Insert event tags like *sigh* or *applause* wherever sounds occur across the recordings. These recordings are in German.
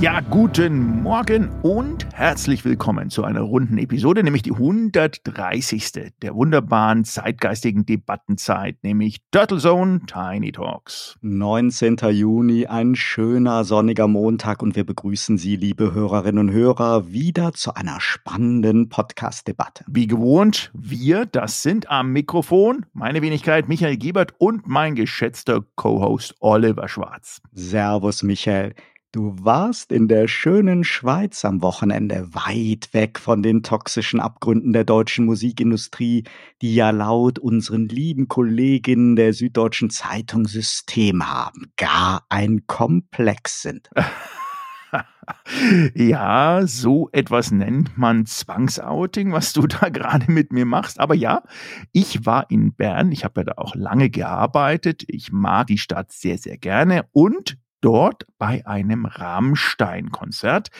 Ja, guten Morgen und herzlich willkommen zu einer runden Episode, nämlich die 130. der wunderbaren zeitgeistigen Debattenzeit, nämlich Turtle Zone Tiny Talks. 19. Juni, ein schöner sonniger Montag und wir begrüßen Sie, liebe Hörerinnen und Hörer, wieder zu einer spannenden Podcast-Debatte. Wie gewohnt, wir, das sind am Mikrofon meine Wenigkeit Michael Gebert und mein geschätzter Co-Host Oliver Schwarz. Servus, Michael. Du warst in der schönen Schweiz am Wochenende, weit weg von den toxischen Abgründen der deutschen Musikindustrie, die ja laut unseren lieben Kolleginnen der Süddeutschen Zeitung System haben, gar ein Komplex sind. *laughs* ja, so etwas nennt man Zwangsouting, was du da *laughs* gerade mit mir machst. Aber ja, ich war in Bern. Ich habe ja da auch lange gearbeitet. Ich mag die Stadt sehr, sehr gerne. Und dort bei einem Rammstein-Konzert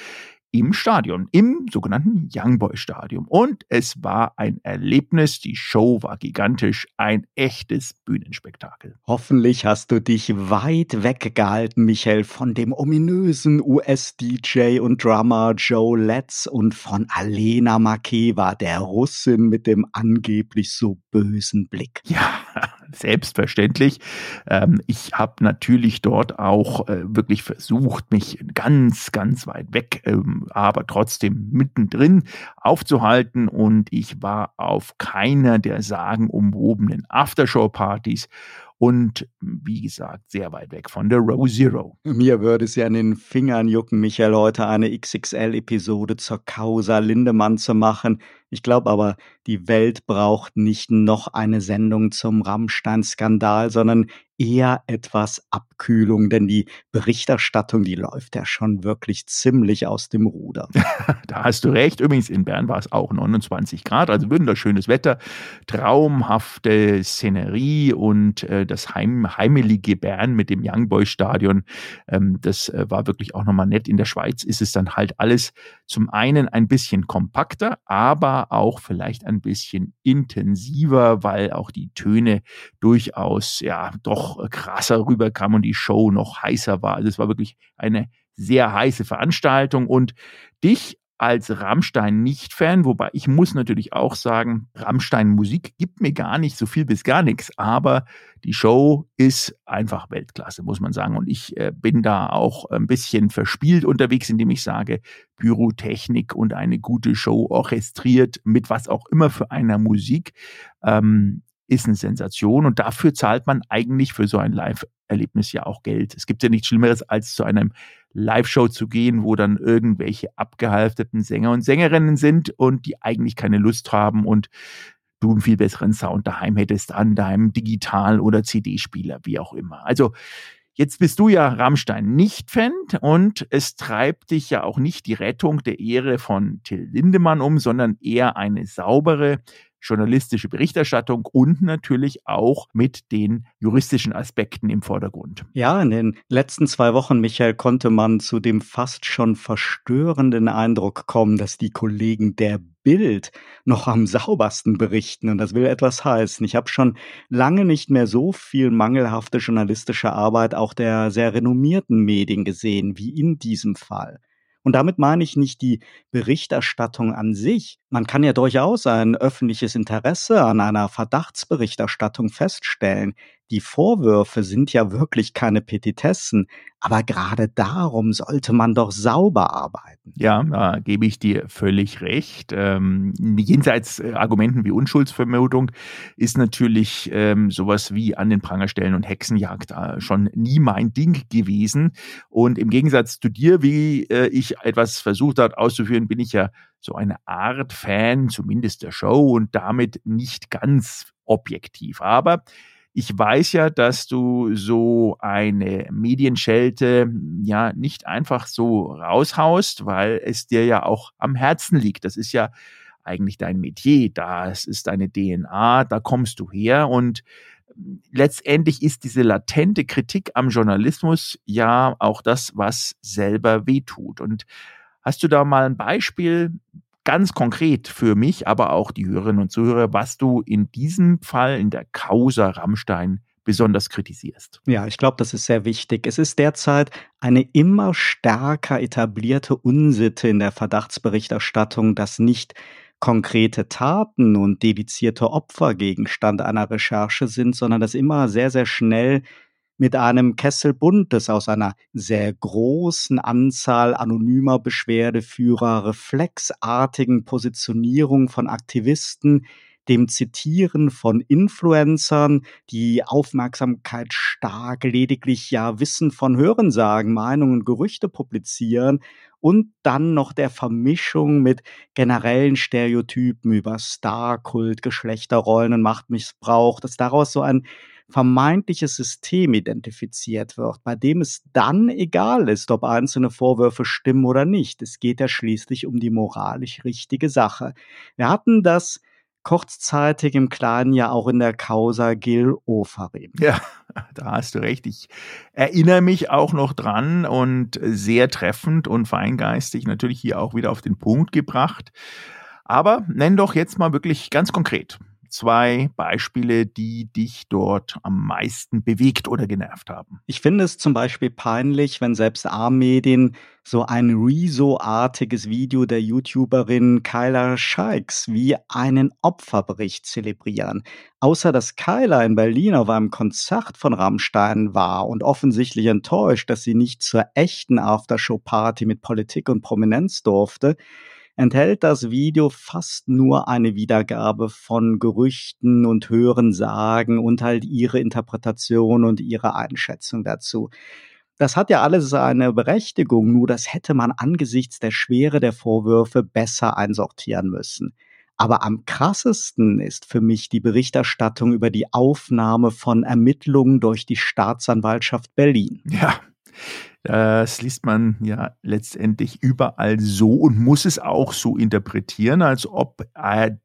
im Stadion, im sogenannten Youngboy Stadion. Und es war ein Erlebnis. Die Show war gigantisch, ein echtes Bühnenspektakel. Hoffentlich hast du dich weit weggehalten, Michael, von dem ominösen US-DJ und Drummer Joe Letts und von Alena Makeva, der Russin mit dem angeblich so bösen Blick. Ja, selbstverständlich. Ähm, ich habe natürlich dort auch äh, wirklich versucht, mich ganz, ganz weit weg, ähm, aber trotzdem mittendrin aufzuhalten und ich war auf keiner der sagenumwobenen Aftershow-Partys und wie gesagt, sehr weit weg von der Row Zero. Mir würde es ja an den Fingern jucken, Michael, heute eine XXL-Episode zur Causa Lindemann zu machen. Ich glaube aber, die Welt braucht nicht noch eine Sendung zum Rammstein-Skandal, sondern eher etwas Abkühlung, denn die Berichterstattung, die läuft ja schon wirklich ziemlich aus dem Ruder. *laughs* da hast du recht. Übrigens, in Bern war es auch 29 Grad, also wunderschönes Wetter, traumhafte Szenerie und äh, das heim, heimelige Bern mit dem Youngboy-Stadion, ähm, das äh, war wirklich auch nochmal nett. In der Schweiz ist es dann halt alles zum einen ein bisschen kompakter, aber auch vielleicht ein bisschen intensiver, weil auch die Töne durchaus ja doch krasser rüberkamen und die Show noch heißer war. Also es war wirklich eine sehr heiße Veranstaltung und dich als Rammstein-Nicht-Fan, wobei ich muss natürlich auch sagen, Rammstein-Musik gibt mir gar nicht so viel bis gar nichts, aber die Show ist einfach Weltklasse, muss man sagen. Und ich äh, bin da auch ein bisschen verspielt unterwegs, indem ich sage, Pyrotechnik und eine gute Show orchestriert mit was auch immer für einer Musik. Ähm, ist eine Sensation und dafür zahlt man eigentlich für so ein Live-Erlebnis ja auch Geld. Es gibt ja nichts Schlimmeres, als zu einem Live-Show zu gehen, wo dann irgendwelche abgehalfteten Sänger und Sängerinnen sind und die eigentlich keine Lust haben und du einen viel besseren Sound daheim hättest an deinem Digital- oder CD-Spieler, wie auch immer. Also Jetzt bist du ja Rammstein nicht Fan und es treibt dich ja auch nicht die Rettung der Ehre von Till Lindemann um, sondern eher eine saubere, journalistische Berichterstattung und natürlich auch mit den juristischen Aspekten im Vordergrund. Ja, in den letzten zwei Wochen, Michael, konnte man zu dem fast schon verstörenden Eindruck kommen, dass die Kollegen der Bild noch am saubersten berichten und das will etwas heißen. Ich habe schon lange nicht mehr so viel mangelhafte journalistische Arbeit auch der sehr renommierten Medien gesehen wie in diesem Fall. Und damit meine ich nicht die Berichterstattung an sich. Man kann ja durchaus ein öffentliches Interesse an einer Verdachtsberichterstattung feststellen. Die Vorwürfe sind ja wirklich keine Petitessen, aber gerade darum sollte man doch sauber arbeiten. Ja, da gebe ich dir völlig recht. Ähm, jenseits äh, Argumenten wie Unschuldsvermutung ist natürlich ähm, sowas wie an den Pranger stellen und Hexenjagd äh, schon nie mein Ding gewesen. Und im Gegensatz zu dir, wie äh, ich etwas versucht habe auszuführen, bin ich ja so eine Art Fan, zumindest der Show und damit nicht ganz objektiv. Aber ich weiß ja, dass du so eine Medienschelte ja nicht einfach so raushaust, weil es dir ja auch am Herzen liegt. Das ist ja eigentlich dein Metier, das ist deine DNA, da kommst du her und letztendlich ist diese latente Kritik am Journalismus ja auch das, was selber wehtut. Und hast du da mal ein Beispiel, ganz konkret für mich, aber auch die Hörerinnen und Zuhörer, was du in diesem Fall in der Causa Rammstein besonders kritisierst. Ja, ich glaube, das ist sehr wichtig. Es ist derzeit eine immer stärker etablierte Unsitte in der Verdachtsberichterstattung, dass nicht konkrete Taten und dedizierte Opfer Gegenstand einer Recherche sind, sondern dass immer sehr, sehr schnell mit einem Kessel Buntes aus einer sehr großen Anzahl anonymer Beschwerdeführer, reflexartigen Positionierung von Aktivisten, dem Zitieren von Influencern, die Aufmerksamkeit stark lediglich ja Wissen von Hörensagen, Meinungen, Gerüchte publizieren und dann noch der Vermischung mit generellen Stereotypen über Starkult, Geschlechterrollen und Machtmissbrauch, dass daraus so ein vermeintliches System identifiziert wird, bei dem es dann egal ist, ob einzelne Vorwürfe stimmen oder nicht. Es geht ja schließlich um die moralisch richtige Sache. Wir hatten das kurzzeitig im Kleinen ja auch in der Causa Gil Ofarim. Ja, *laughs* da hast du recht. Ich erinnere mich auch noch dran und sehr treffend und feingeistig natürlich hier auch wieder auf den Punkt gebracht. Aber nenn doch jetzt mal wirklich ganz konkret zwei Beispiele, die dich dort am meisten bewegt oder genervt haben? Ich finde es zum Beispiel peinlich, wenn selbst A-Medien so ein Rezo-artiges Video der YouTuberin Kyla Scheiks wie einen Opferbericht zelebrieren. Außer dass Kyla in Berlin auf einem Konzert von Rammstein war und offensichtlich enttäuscht, dass sie nicht zur echten Aftershow-Party mit Politik und Prominenz durfte, enthält das Video fast nur eine Wiedergabe von Gerüchten und Hörensagen und halt ihre Interpretation und ihre Einschätzung dazu. Das hat ja alles seine Berechtigung, nur das hätte man angesichts der Schwere der Vorwürfe besser einsortieren müssen. Aber am krassesten ist für mich die Berichterstattung über die Aufnahme von Ermittlungen durch die Staatsanwaltschaft Berlin. Ja, das liest man ja letztendlich überall so und muss es auch so interpretieren, als ob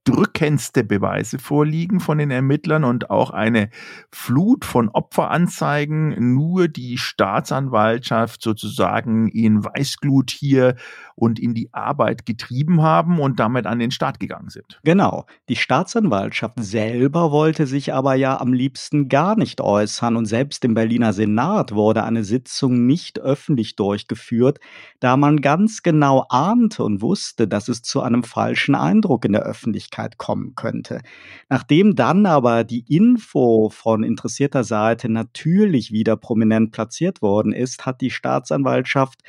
drückendste Beweise vorliegen von den Ermittlern und auch eine Flut von Opferanzeigen nur die Staatsanwaltschaft sozusagen in Weißglut hier und in die Arbeit getrieben haben und damit an den Start gegangen sind. Genau. Die Staatsanwaltschaft selber wollte sich aber ja am liebsten gar nicht äußern und selbst im Berliner Senat wurde eine Sitzung nicht öffentlich durchgeführt, da man ganz genau ahnte und wusste, dass es zu einem falschen Eindruck in der Öffentlichkeit kommen könnte. Nachdem dann aber die Info von interessierter Seite natürlich wieder prominent platziert worden ist, hat die Staatsanwaltschaft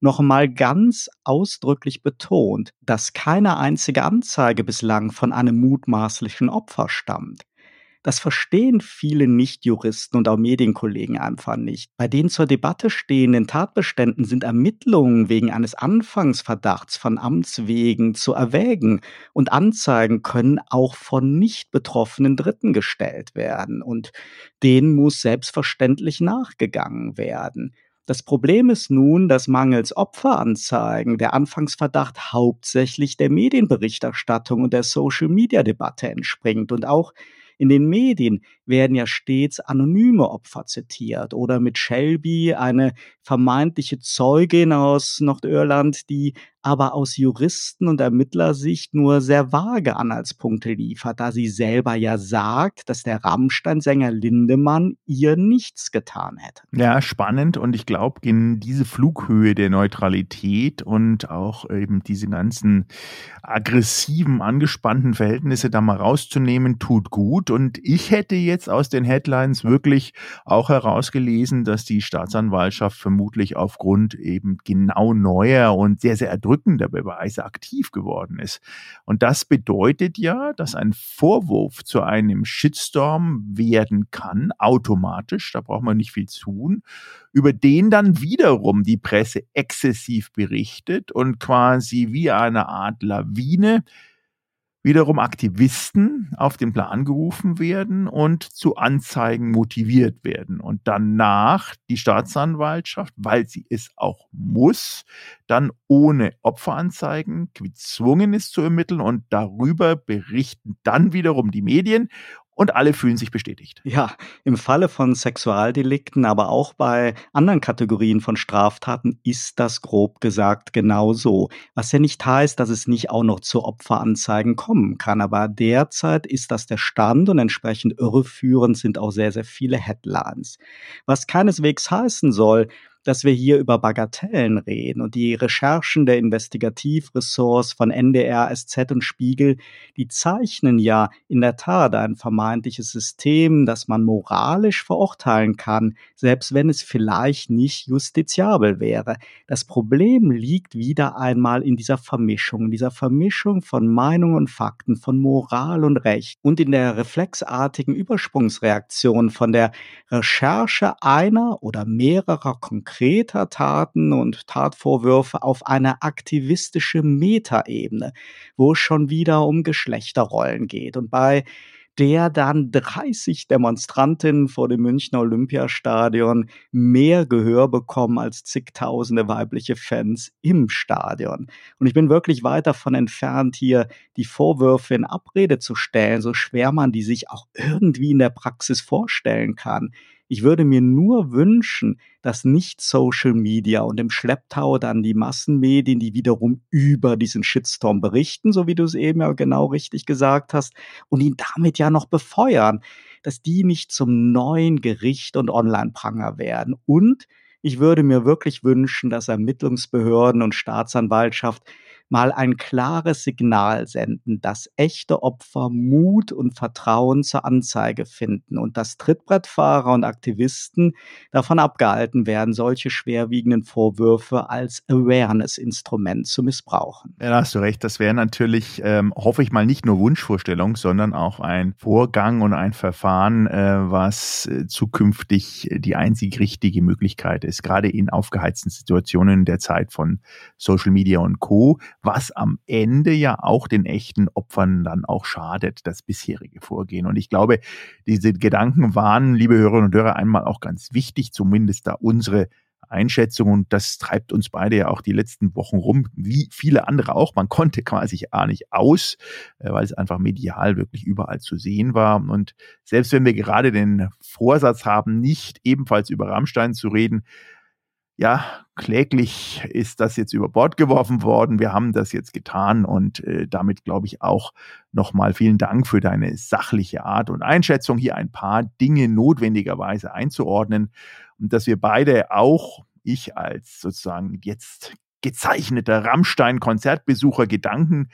noch einmal ganz ausdrücklich betont, dass keine einzige Anzeige bislang von einem mutmaßlichen Opfer stammt. Das verstehen viele Nichtjuristen und auch Medienkollegen einfach nicht. Bei den zur Debatte stehenden Tatbeständen sind Ermittlungen wegen eines Anfangsverdachts von Amts wegen zu erwägen und Anzeigen können auch von nicht betroffenen Dritten gestellt werden und denen muss selbstverständlich nachgegangen werden. Das Problem ist nun, dass mangels Opferanzeigen der Anfangsverdacht hauptsächlich der Medienberichterstattung und der Social-Media-Debatte entspringt und auch in den Medien werden ja stets anonyme Opfer zitiert oder mit Shelby eine vermeintliche Zeugin aus Nordirland, die aber aus Juristen- und Ermittlersicht nur sehr vage Anhaltspunkte liefert, da sie selber ja sagt, dass der Rammstein-Sänger Lindemann ihr nichts getan hätte. Ja, spannend und ich glaube, in diese Flughöhe der Neutralität und auch eben diese ganzen aggressiven, angespannten Verhältnisse da mal rauszunehmen, tut gut und ich hätte jetzt aus den Headlines wirklich auch herausgelesen, dass die Staatsanwaltschaft vermutlich aufgrund eben genau neuer und sehr, sehr erdrückender Beweise aktiv geworden ist. Und das bedeutet ja, dass ein Vorwurf zu einem Shitstorm werden kann, automatisch, da braucht man nicht viel tun, über den dann wiederum die Presse exzessiv berichtet und quasi wie eine Art Lawine wiederum Aktivisten auf den Plan gerufen werden und zu Anzeigen motiviert werden. Und danach die Staatsanwaltschaft, weil sie es auch muss, dann ohne Opferanzeigen gezwungen ist zu ermitteln und darüber berichten dann wiederum die Medien und alle fühlen sich bestätigt. Ja, im Falle von Sexualdelikten, aber auch bei anderen Kategorien von Straftaten ist das grob gesagt genau so. Was ja nicht heißt, dass es nicht auch noch zu Opferanzeigen kommen kann. Aber derzeit ist das der Stand und entsprechend irreführend sind auch sehr, sehr viele Headlines. Was keineswegs heißen soll, dass wir hier über Bagatellen reden. Und die Recherchen der Investigativressorts von NDR, SZ und Spiegel, die zeichnen ja in der Tat ein vermeintliches System, das man moralisch verurteilen kann, selbst wenn es vielleicht nicht justiziabel wäre. Das Problem liegt wieder einmal in dieser Vermischung, in dieser Vermischung von Meinung und Fakten, von Moral und Recht und in der reflexartigen Übersprungsreaktion von der Recherche einer oder mehrerer konkreten konkreter Taten und Tatvorwürfe auf eine aktivistische Metaebene, wo es schon wieder um Geschlechterrollen geht. Und bei der dann 30 Demonstrantinnen vor dem Münchner Olympiastadion mehr Gehör bekommen als zigtausende weibliche Fans im Stadion. Und ich bin wirklich weit davon entfernt, hier die Vorwürfe in Abrede zu stellen, so schwer man die sich auch irgendwie in der Praxis vorstellen kann. Ich würde mir nur wünschen, dass nicht Social Media und im Schlepptau dann die Massenmedien, die wiederum über diesen Shitstorm berichten, so wie du es eben ja genau richtig gesagt hast, und ihn damit ja noch befeuern, dass die nicht zum neuen Gericht und Online-Pranger werden. Und ich würde mir wirklich wünschen, dass Ermittlungsbehörden und Staatsanwaltschaft mal ein klares Signal senden, dass echte Opfer Mut und Vertrauen zur Anzeige finden und dass Trittbrettfahrer und Aktivisten davon abgehalten werden, solche schwerwiegenden Vorwürfe als Awareness-Instrument zu missbrauchen. Ja, da hast du recht. Das wäre natürlich, ähm, hoffe ich mal, nicht nur Wunschvorstellung, sondern auch ein Vorgang und ein Verfahren, äh, was äh, zukünftig die einzig richtige Möglichkeit ist, gerade in aufgeheizten Situationen der Zeit von Social Media und Co was am Ende ja auch den echten Opfern dann auch schadet, das bisherige Vorgehen. Und ich glaube, diese Gedanken waren, liebe Hörerinnen und Hörer, einmal auch ganz wichtig, zumindest da unsere Einschätzung und das treibt uns beide ja auch die letzten Wochen rum, wie viele andere auch. Man konnte quasi gar nicht aus, äh, weil es einfach medial wirklich überall zu sehen war. Und selbst wenn wir gerade den Vorsatz haben, nicht ebenfalls über Rammstein zu reden, ja, kläglich ist das jetzt über Bord geworfen worden. Wir haben das jetzt getan und äh, damit glaube ich auch nochmal vielen Dank für deine sachliche Art und Einschätzung, hier ein paar Dinge notwendigerweise einzuordnen und dass wir beide auch, ich als sozusagen jetzt gezeichneter Rammstein-Konzertbesucher Gedanken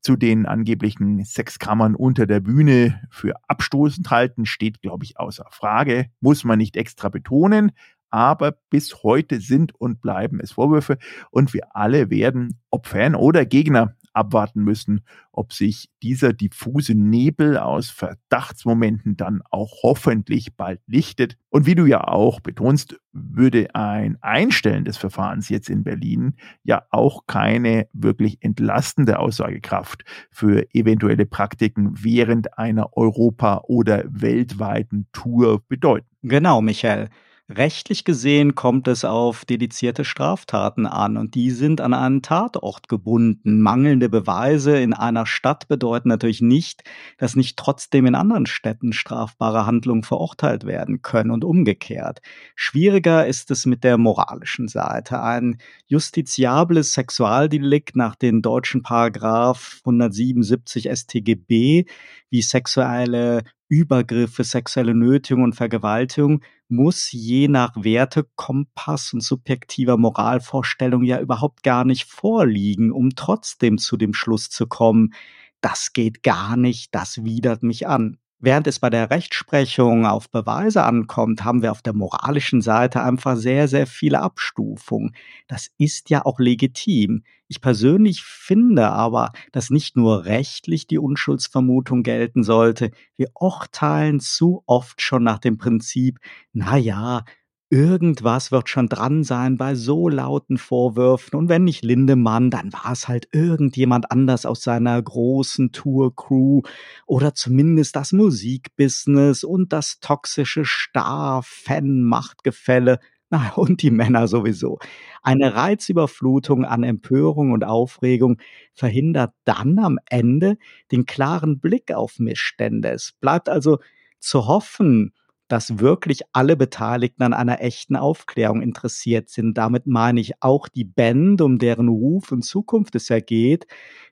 zu den angeblichen Sexkammern unter der Bühne für abstoßend halten, steht, glaube ich, außer Frage. Muss man nicht extra betonen aber bis heute sind und bleiben es Vorwürfe und wir alle werden, ob Fan oder Gegner, abwarten müssen, ob sich dieser diffuse Nebel aus Verdachtsmomenten dann auch hoffentlich bald lichtet. Und wie du ja auch betonst, würde ein Einstellen des Verfahrens jetzt in Berlin ja auch keine wirklich entlastende Aussagekraft für eventuelle Praktiken während einer Europa- oder weltweiten Tour bedeuten. Genau, Michael. Rechtlich gesehen kommt es auf dedizierte Straftaten an und die sind an einen Tatort gebunden. Mangelnde Beweise in einer Stadt bedeuten natürlich nicht, dass nicht trotzdem in anderen Städten strafbare Handlungen verurteilt werden können und umgekehrt. Schwieriger ist es mit der moralischen Seite. Ein justiziables Sexualdelikt nach den deutschen Paragraph 177 StGB wie sexuelle Übergriffe, sexuelle Nötigung und Vergewaltigung muss je nach Wertekompass und subjektiver Moralvorstellung ja überhaupt gar nicht vorliegen, um trotzdem zu dem Schluss zu kommen, das geht gar nicht, das widert mich an. Während es bei der Rechtsprechung auf Beweise ankommt, haben wir auf der moralischen Seite einfach sehr, sehr viele Abstufungen. Das ist ja auch legitim. Ich persönlich finde aber, dass nicht nur rechtlich die Unschuldsvermutung gelten sollte. Wir urteilen zu oft schon nach dem Prinzip, na ja, Irgendwas wird schon dran sein bei so lauten Vorwürfen. Und wenn nicht Lindemann, dann war es halt irgendjemand anders aus seiner großen Tour-Crew oder zumindest das Musikbusiness und das toxische Star-Fan-Machtgefälle Na, *laughs* und die Männer sowieso. Eine Reizüberflutung an Empörung und Aufregung verhindert dann am Ende den klaren Blick auf Missstände. Es bleibt also zu hoffen, dass wirklich alle Beteiligten an einer echten Aufklärung interessiert sind. Damit meine ich auch die Band, um deren Ruf und Zukunft es ja geht,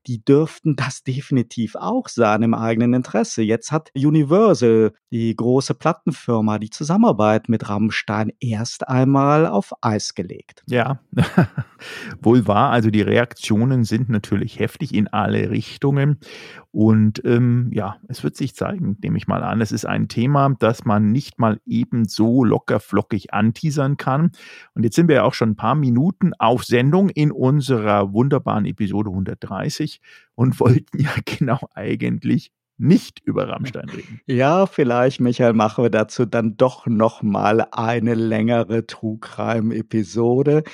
die dürften das *laughs* definitiv auch sein im eigenen Interesse. Jetzt hat Universal, die große Plattenfirma, die Zusammenarbeit mit Rammstein erst einmal auf Eis gelegt. Ja, *laughs* wohl wahr. Also die Reaktionen sind natürlich heftig in alle Richtungen. Und ähm, ja, es wird sich zeigen, nehme ich mal an. Es ist ein Thema, das man nicht mal eben so locker flockig anteasern kann. Und jetzt sind wir ja auch schon ein paar Minuten auf Sendung in unserer wunderbaren Episode 130 und *laughs* wollten ja genau eigentlich nicht über Rammstein reden. Ja, vielleicht, Michael, machen wir dazu dann doch noch mal eine längere Trugreim-Episode.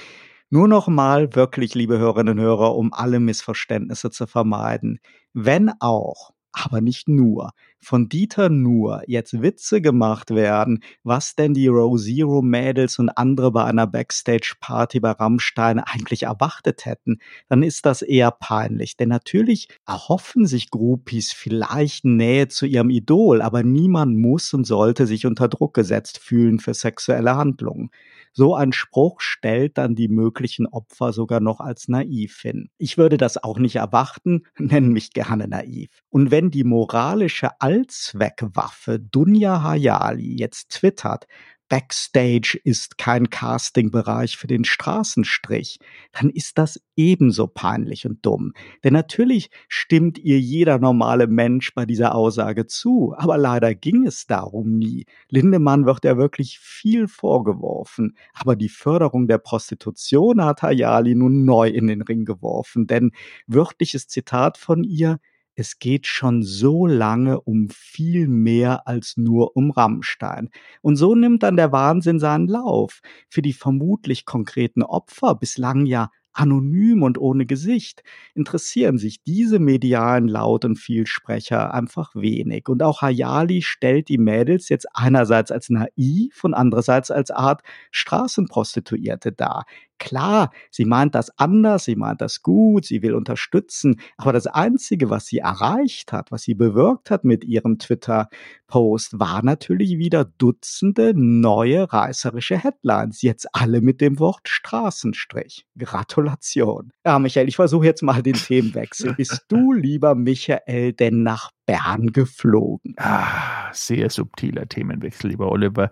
Nur noch mal wirklich, liebe Hörerinnen und Hörer, um alle Missverständnisse zu vermeiden. Wenn auch aber nicht nur, von Dieter Nuhr jetzt Witze gemacht werden, was denn die Row Zero Mädels und andere bei einer Backstage-Party bei Rammstein eigentlich erwartet hätten, dann ist das eher peinlich. Denn natürlich erhoffen sich Groupies vielleicht Nähe zu ihrem Idol, aber niemand muss und sollte sich unter Druck gesetzt fühlen für sexuelle Handlungen. So ein Spruch stellt dann die möglichen Opfer sogar noch als naiv hin. Ich würde das auch nicht erwarten, *laughs* nennen mich gerne naiv. Und wenn die moralische Allzweckwaffe Dunja Hayali jetzt twittert, Backstage ist kein Castingbereich für den Straßenstrich, dann ist das ebenso peinlich und dumm. Denn natürlich stimmt ihr jeder normale Mensch bei dieser Aussage zu, aber leider ging es darum nie. Lindemann wird ja wirklich viel vorgeworfen, aber die Förderung der Prostitution hat Hayali nun neu in den Ring geworfen, denn wörtliches Zitat von ihr, es geht schon so lange um viel mehr als nur um Rammstein. Und so nimmt dann der Wahnsinn seinen Lauf. Für die vermutlich konkreten Opfer, bislang ja anonym und ohne Gesicht, interessieren sich diese medialen Laut- und Vielsprecher einfach wenig. Und auch Hayali stellt die Mädels jetzt einerseits als naiv und andererseits als Art Straßenprostituierte dar. Klar, sie meint das anders, sie meint das gut, sie will unterstützen, aber das Einzige, was sie erreicht hat, was sie bewirkt hat mit ihrem Twitter-Post, war natürlich wieder Dutzende neue reißerische Headlines, jetzt alle mit dem Wort Straßenstrich. Gratulation. Ja, Michael, ich versuche jetzt mal den Themenwechsel. Bist *laughs* du, lieber Michael, denn nach Bern geflogen? Ah, sehr subtiler Themenwechsel, lieber Oliver.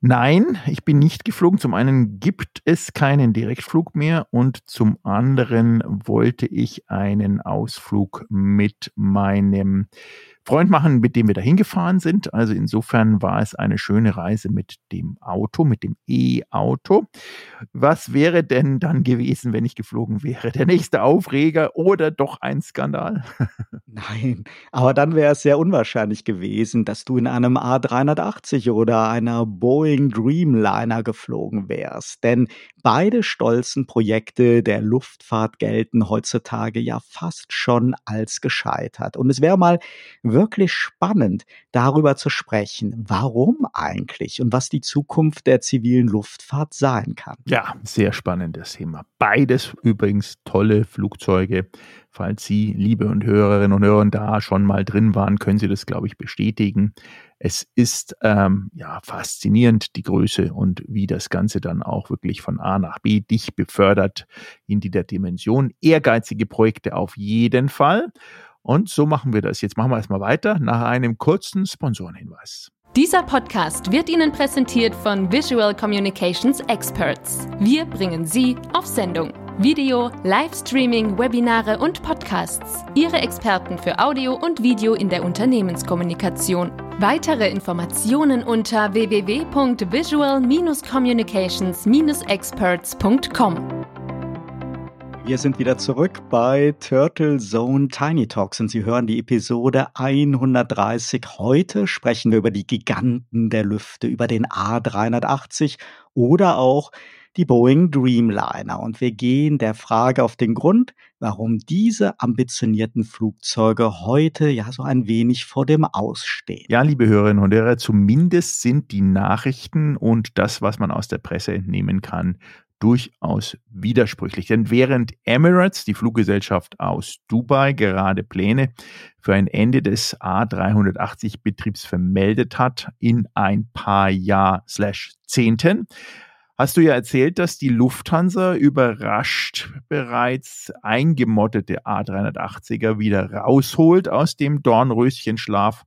Nein, ich bin nicht geflogen. Zum einen gibt es keinen Direktflug mehr und zum anderen wollte ich einen Ausflug mit meinem Freund machen, mit dem wir dahin gefahren sind. Also insofern war es eine schöne Reise mit dem Auto, mit dem E-Auto. Was wäre denn dann gewesen, wenn ich geflogen wäre? Der nächste Aufreger oder doch ein Skandal? *laughs* Nein, aber dann wäre es sehr unwahrscheinlich gewesen, dass du in einem A380 oder einer Boeing Dreamliner geflogen wärst. Denn beide stolzen Projekte der Luftfahrt gelten heutzutage ja fast schon als gescheitert. Und es wäre mal wirklich spannend, darüber zu sprechen, warum eigentlich und was die Zukunft der zivilen Luftfahrt sein kann. Ja, sehr spannendes Thema. Beides übrigens tolle Flugzeuge. Falls Sie, liebe und Hörerinnen und Hörer, da schon mal drin waren, können Sie das, glaube ich, bestätigen. Es ist ähm, ja faszinierend, die Größe und wie das Ganze dann auch wirklich von A nach B dich befördert in die der Dimension. Ehrgeizige Projekte auf jeden Fall. Und so machen wir das. Jetzt machen wir erstmal weiter nach einem kurzen Sponsorenhinweis. Dieser Podcast wird Ihnen präsentiert von Visual Communications Experts. Wir bringen Sie auf Sendung. Video, Livestreaming, Webinare und Podcasts. Ihre Experten für Audio und Video in der Unternehmenskommunikation. Weitere Informationen unter www.visual-communications-experts.com. Wir sind wieder zurück bei Turtle Zone Tiny Talks und Sie hören die Episode 130. Heute sprechen wir über die Giganten der Lüfte, über den A380 oder auch die Boeing Dreamliner. Und wir gehen der Frage auf den Grund, warum diese ambitionierten Flugzeuge heute ja so ein wenig vor dem Ausstehen. Ja, liebe Hörerinnen und Hörer, zumindest sind die Nachrichten und das, was man aus der Presse entnehmen kann, durchaus widersprüchlich. Denn während Emirates, die Fluggesellschaft aus Dubai, gerade Pläne für ein Ende des A380-Betriebs vermeldet hat in ein paar Jahr/Zehnten, hast du ja erzählt, dass die Lufthansa überrascht bereits eingemottete A380er wieder rausholt aus dem Dornröschenschlaf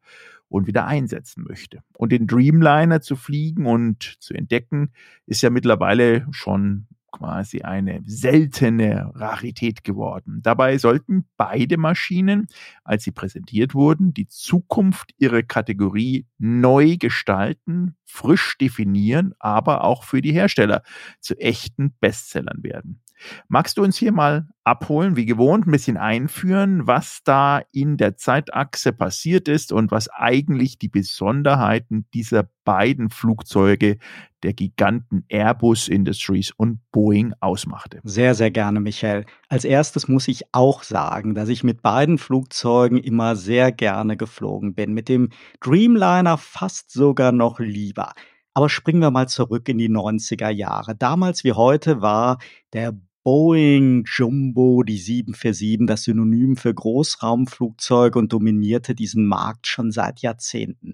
und wieder einsetzen möchte. Und den Dreamliner zu fliegen und zu entdecken, ist ja mittlerweile schon quasi eine seltene Rarität geworden. Dabei sollten beide Maschinen, als sie präsentiert wurden, die Zukunft ihrer Kategorie neu gestalten, frisch definieren, aber auch für die Hersteller zu echten Bestsellern werden. Magst du uns hier mal abholen, wie gewohnt, ein bisschen einführen, was da in der Zeitachse passiert ist und was eigentlich die Besonderheiten dieser beiden Flugzeuge der Giganten Airbus Industries und Boeing ausmachte? Sehr, sehr gerne, Michael. Als erstes muss ich auch sagen, dass ich mit beiden Flugzeugen immer sehr gerne geflogen bin. Mit dem Dreamliner fast sogar noch lieber. Aber springen wir mal zurück in die 90er Jahre. Damals wie heute war der Boeing Jumbo, die 747, das Synonym für Großraumflugzeuge und dominierte diesen Markt schon seit Jahrzehnten.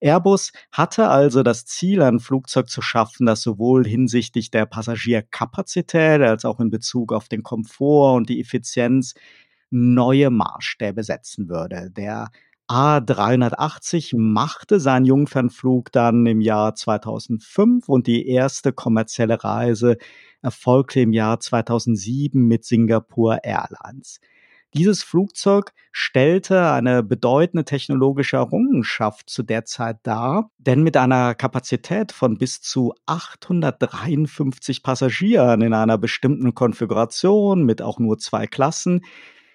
Airbus hatte also das Ziel, ein Flugzeug zu schaffen, das sowohl hinsichtlich der Passagierkapazität als auch in Bezug auf den Komfort und die Effizienz neue Maßstäbe setzen würde. Der A380 machte seinen Jungfernflug dann im Jahr 2005 und die erste kommerzielle Reise erfolgte im Jahr 2007 mit Singapore Airlines. Dieses Flugzeug stellte eine bedeutende technologische Errungenschaft zu der Zeit dar, denn mit einer Kapazität von bis zu 853 Passagieren in einer bestimmten Konfiguration mit auch nur zwei Klassen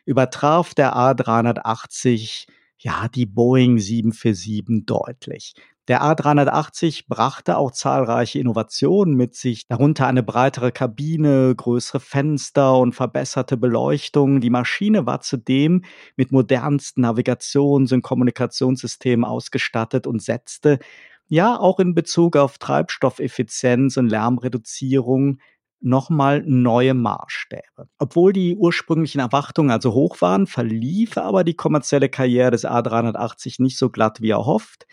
übertraf der A380 ja, die Boeing 747 deutlich. Der A380 brachte auch zahlreiche Innovationen mit sich, darunter eine breitere Kabine, größere Fenster und verbesserte Beleuchtung. Die Maschine war zudem mit modernsten Navigations- und Kommunikationssystemen ausgestattet und setzte ja auch in Bezug auf Treibstoffeffizienz und Lärmreduzierung nochmal neue Maßstäbe. Obwohl die ursprünglichen Erwartungen also hoch waren, verlief aber die kommerzielle Karriere des A380 nicht so glatt wie erhofft.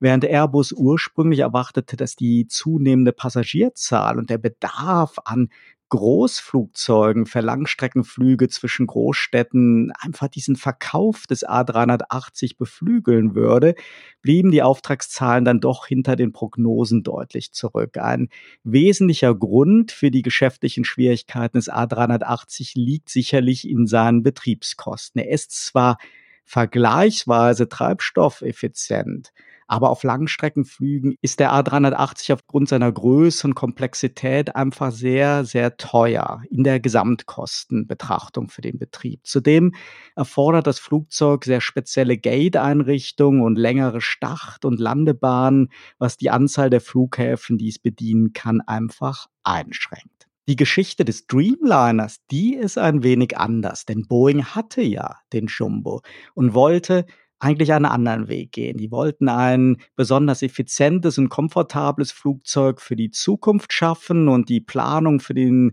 Während Airbus ursprünglich erwartete, dass die zunehmende Passagierzahl und der Bedarf an Großflugzeugen für Langstreckenflüge zwischen Großstädten einfach diesen Verkauf des A380 beflügeln würde, blieben die Auftragszahlen dann doch hinter den Prognosen deutlich zurück. Ein wesentlicher Grund für die geschäftlichen Schwierigkeiten des A380 liegt sicherlich in seinen Betriebskosten. Er ist zwar vergleichsweise treibstoffeffizient, aber auf Langstreckenflügen ist der A380 aufgrund seiner Größe und Komplexität einfach sehr, sehr teuer in der Gesamtkostenbetrachtung für den Betrieb. Zudem erfordert das Flugzeug sehr spezielle Gate-Einrichtungen und längere Start- und Landebahnen, was die Anzahl der Flughäfen, die es bedienen kann, einfach einschränkt. Die Geschichte des Dreamliners, die ist ein wenig anders, denn Boeing hatte ja den Jumbo und wollte eigentlich einen anderen Weg gehen. Die wollten ein besonders effizientes und komfortables Flugzeug für die Zukunft schaffen und die Planung für den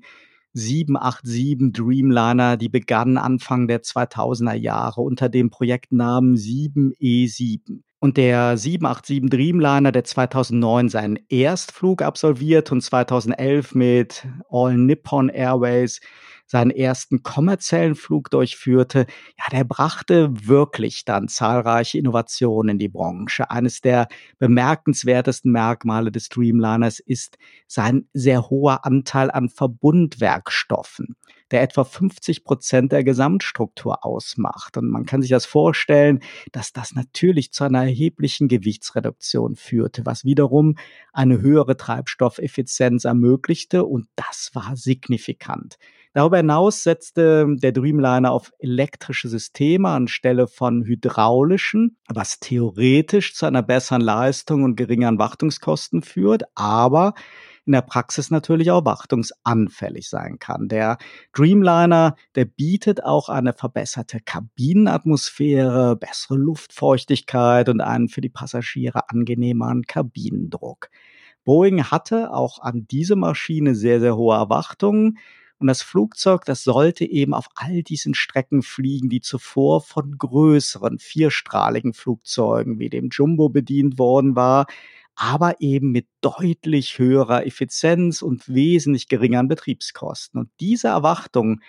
787 Dreamliner, die begann Anfang der 2000er Jahre unter dem Projektnamen 7E7. Und der 787 Dreamliner, der 2009 seinen Erstflug absolviert und 2011 mit All Nippon Airways seinen ersten kommerziellen Flug durchführte, ja, der brachte wirklich dann zahlreiche Innovationen in die Branche. Eines der bemerkenswertesten Merkmale des Dreamliners ist sein sehr hoher Anteil an Verbundwerkstoffen der etwa 50 Prozent der Gesamtstruktur ausmacht. Und man kann sich das vorstellen, dass das natürlich zu einer erheblichen Gewichtsreduktion führte, was wiederum eine höhere Treibstoffeffizienz ermöglichte. Und das war signifikant. Darüber hinaus setzte der Dreamliner auf elektrische Systeme anstelle von hydraulischen, was theoretisch zu einer besseren Leistung und geringeren Wartungskosten führt, aber in der Praxis natürlich auch wartungsanfällig sein kann. Der Dreamliner, der bietet auch eine verbesserte Kabinenatmosphäre, bessere Luftfeuchtigkeit und einen für die Passagiere angenehmeren Kabinendruck. Boeing hatte auch an diese Maschine sehr, sehr hohe Erwartungen. Und das Flugzeug, das sollte eben auf all diesen Strecken fliegen, die zuvor von größeren, vierstrahligen Flugzeugen wie dem Jumbo bedient worden war, aber eben mit deutlich höherer Effizienz und wesentlich geringeren Betriebskosten. Und diese Erwartungen,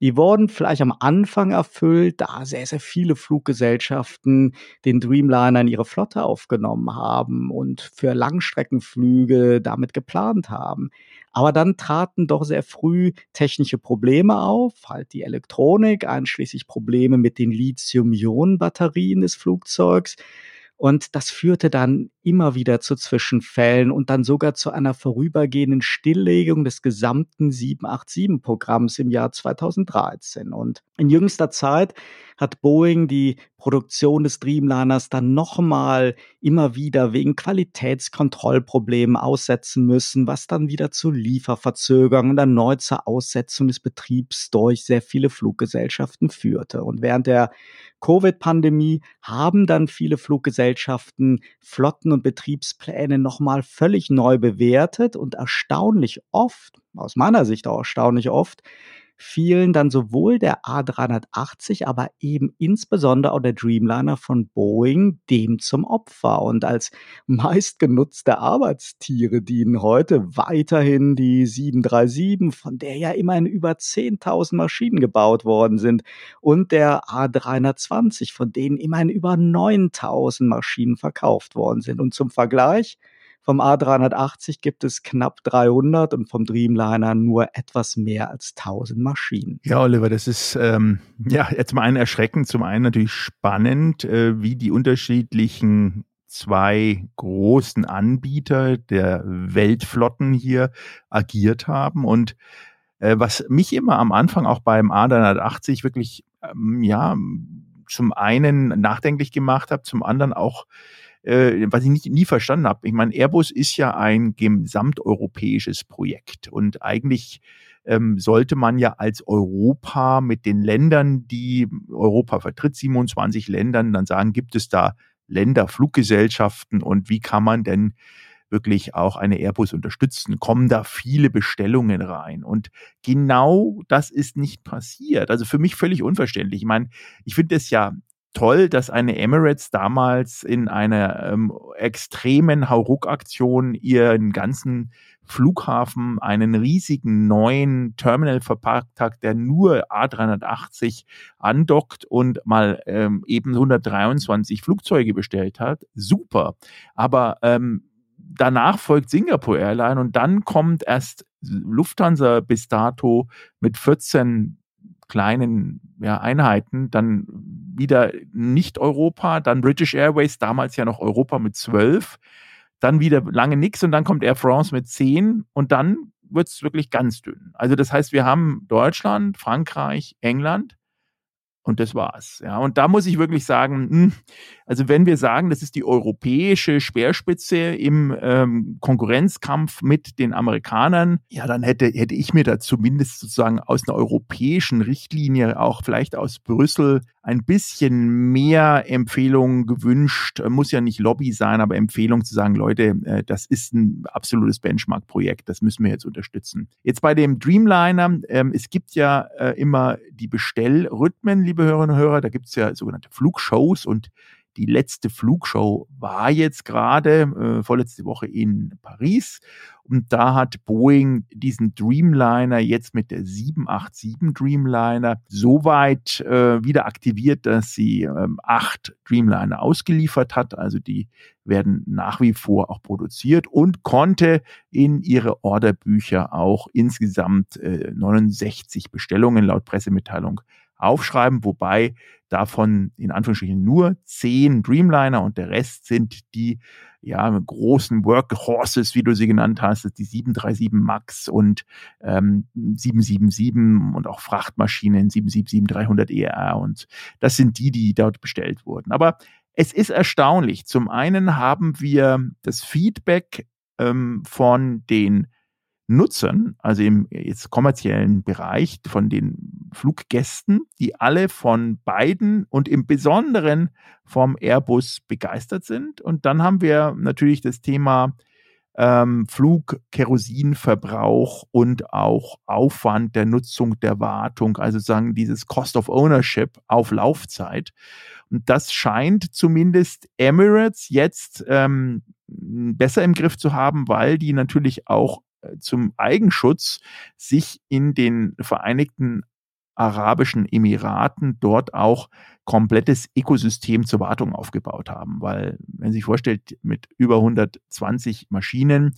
die wurden vielleicht am Anfang erfüllt, da sehr, sehr viele Fluggesellschaften den Dreamliner in ihre Flotte aufgenommen haben und für Langstreckenflüge damit geplant haben. Aber dann traten doch sehr früh technische Probleme auf, halt die Elektronik, einschließlich Probleme mit den Lithium-Ionen-Batterien des Flugzeugs. Und das führte dann immer wieder zu Zwischenfällen und dann sogar zu einer vorübergehenden Stilllegung des gesamten 787-Programms im Jahr 2013. Und in jüngster Zeit hat Boeing die Produktion des Dreamliners dann nochmal immer wieder wegen Qualitätskontrollproblemen aussetzen müssen, was dann wieder zu Lieferverzögerungen und erneut zur Aussetzung des Betriebs durch sehr viele Fluggesellschaften führte. Und während der Covid-Pandemie haben dann viele Fluggesellschaften Flotten und Betriebspläne nochmal völlig neu bewertet und erstaunlich oft, aus meiner Sicht auch erstaunlich oft, fielen dann sowohl der A380, aber eben insbesondere auch der Dreamliner von Boeing dem zum Opfer. Und als meistgenutzte Arbeitstiere dienen heute weiterhin die 737, von der ja immerhin über 10.000 Maschinen gebaut worden sind, und der A320, von denen immerhin über 9.000 Maschinen verkauft worden sind. Und zum Vergleich, vom A380 gibt es knapp 300 und vom Dreamliner nur etwas mehr als 1000 Maschinen. Ja, Oliver, das ist ähm, ja jetzt mal ein erschreckend, zum einen natürlich spannend, äh, wie die unterschiedlichen zwei großen Anbieter der Weltflotten hier agiert haben und äh, was mich immer am Anfang auch beim A380 wirklich ähm, ja zum einen nachdenklich gemacht hat, zum anderen auch äh, was ich nicht, nie verstanden habe. Ich meine, Airbus ist ja ein gesamteuropäisches Projekt und eigentlich ähm, sollte man ja als Europa mit den Ländern, die Europa vertritt, 27 Ländern, dann sagen, gibt es da Länderfluggesellschaften und wie kann man denn wirklich auch eine Airbus unterstützen? Kommen da viele Bestellungen rein? Und genau das ist nicht passiert. Also für mich völlig unverständlich. Ich meine, ich finde es ja toll, dass eine Emirates damals in einer ähm, extremen Hauruck-Aktion ihren ganzen Flughafen einen riesigen neuen Terminal verpackt hat, der nur A380 andockt und mal ähm, eben 123 Flugzeuge bestellt hat. Super. Aber ähm, danach folgt Singapore Airline und dann kommt erst Lufthansa bis dato mit 14 kleinen ja, Einheiten, dann wieder nicht Europa, dann British Airways, damals ja noch Europa mit zwölf, dann wieder lange nichts und dann kommt Air France mit zehn und dann wird es wirklich ganz dünn. Also das heißt, wir haben Deutschland, Frankreich, England und das war's. Ja, und da muss ich wirklich sagen, hm, also wenn wir sagen, das ist die europäische Speerspitze im ähm, Konkurrenzkampf mit den Amerikanern, ja, dann hätte, hätte ich mir da zumindest sozusagen aus einer europäischen Richtlinie, auch vielleicht aus Brüssel, ein bisschen mehr Empfehlungen gewünscht. Muss ja nicht Lobby sein, aber Empfehlung zu sagen, Leute, äh, das ist ein absolutes Benchmark-Projekt, das müssen wir jetzt unterstützen. Jetzt bei dem Dreamliner, ähm, es gibt ja äh, immer die Bestellrhythmen, liebe Hörerinnen und Hörer, da gibt es ja sogenannte Flugshows und die letzte Flugshow war jetzt gerade äh, vorletzte Woche in Paris und da hat Boeing diesen Dreamliner jetzt mit der 787 Dreamliner so weit äh, wieder aktiviert, dass sie ähm, acht Dreamliner ausgeliefert hat. Also die werden nach wie vor auch produziert und konnte in ihre Orderbücher auch insgesamt äh, 69 Bestellungen laut Pressemitteilung aufschreiben, wobei davon in Anführungsstrichen nur zehn Dreamliner und der Rest sind die ja, großen Workhorses, wie du sie genannt hast, die 737 MAX und ähm, 777 und auch Frachtmaschinen 777-300 ER und das sind die, die dort bestellt wurden. Aber es ist erstaunlich. Zum einen haben wir das Feedback ähm, von den Nutzern, also im jetzt kommerziellen Bereich von den Fluggästen, die alle von beiden und im Besonderen vom Airbus begeistert sind. Und dann haben wir natürlich das Thema ähm, Flug, Kerosinverbrauch und auch Aufwand der Nutzung der Wartung, also sagen dieses Cost of Ownership auf Laufzeit. Und das scheint zumindest Emirates jetzt ähm, besser im Griff zu haben, weil die natürlich auch zum Eigenschutz sich in den Vereinigten Arabischen Emiraten dort auch komplettes Ökosystem zur Wartung aufgebaut haben. Weil, wenn Sie sich vorstellt, mit über 120 Maschinen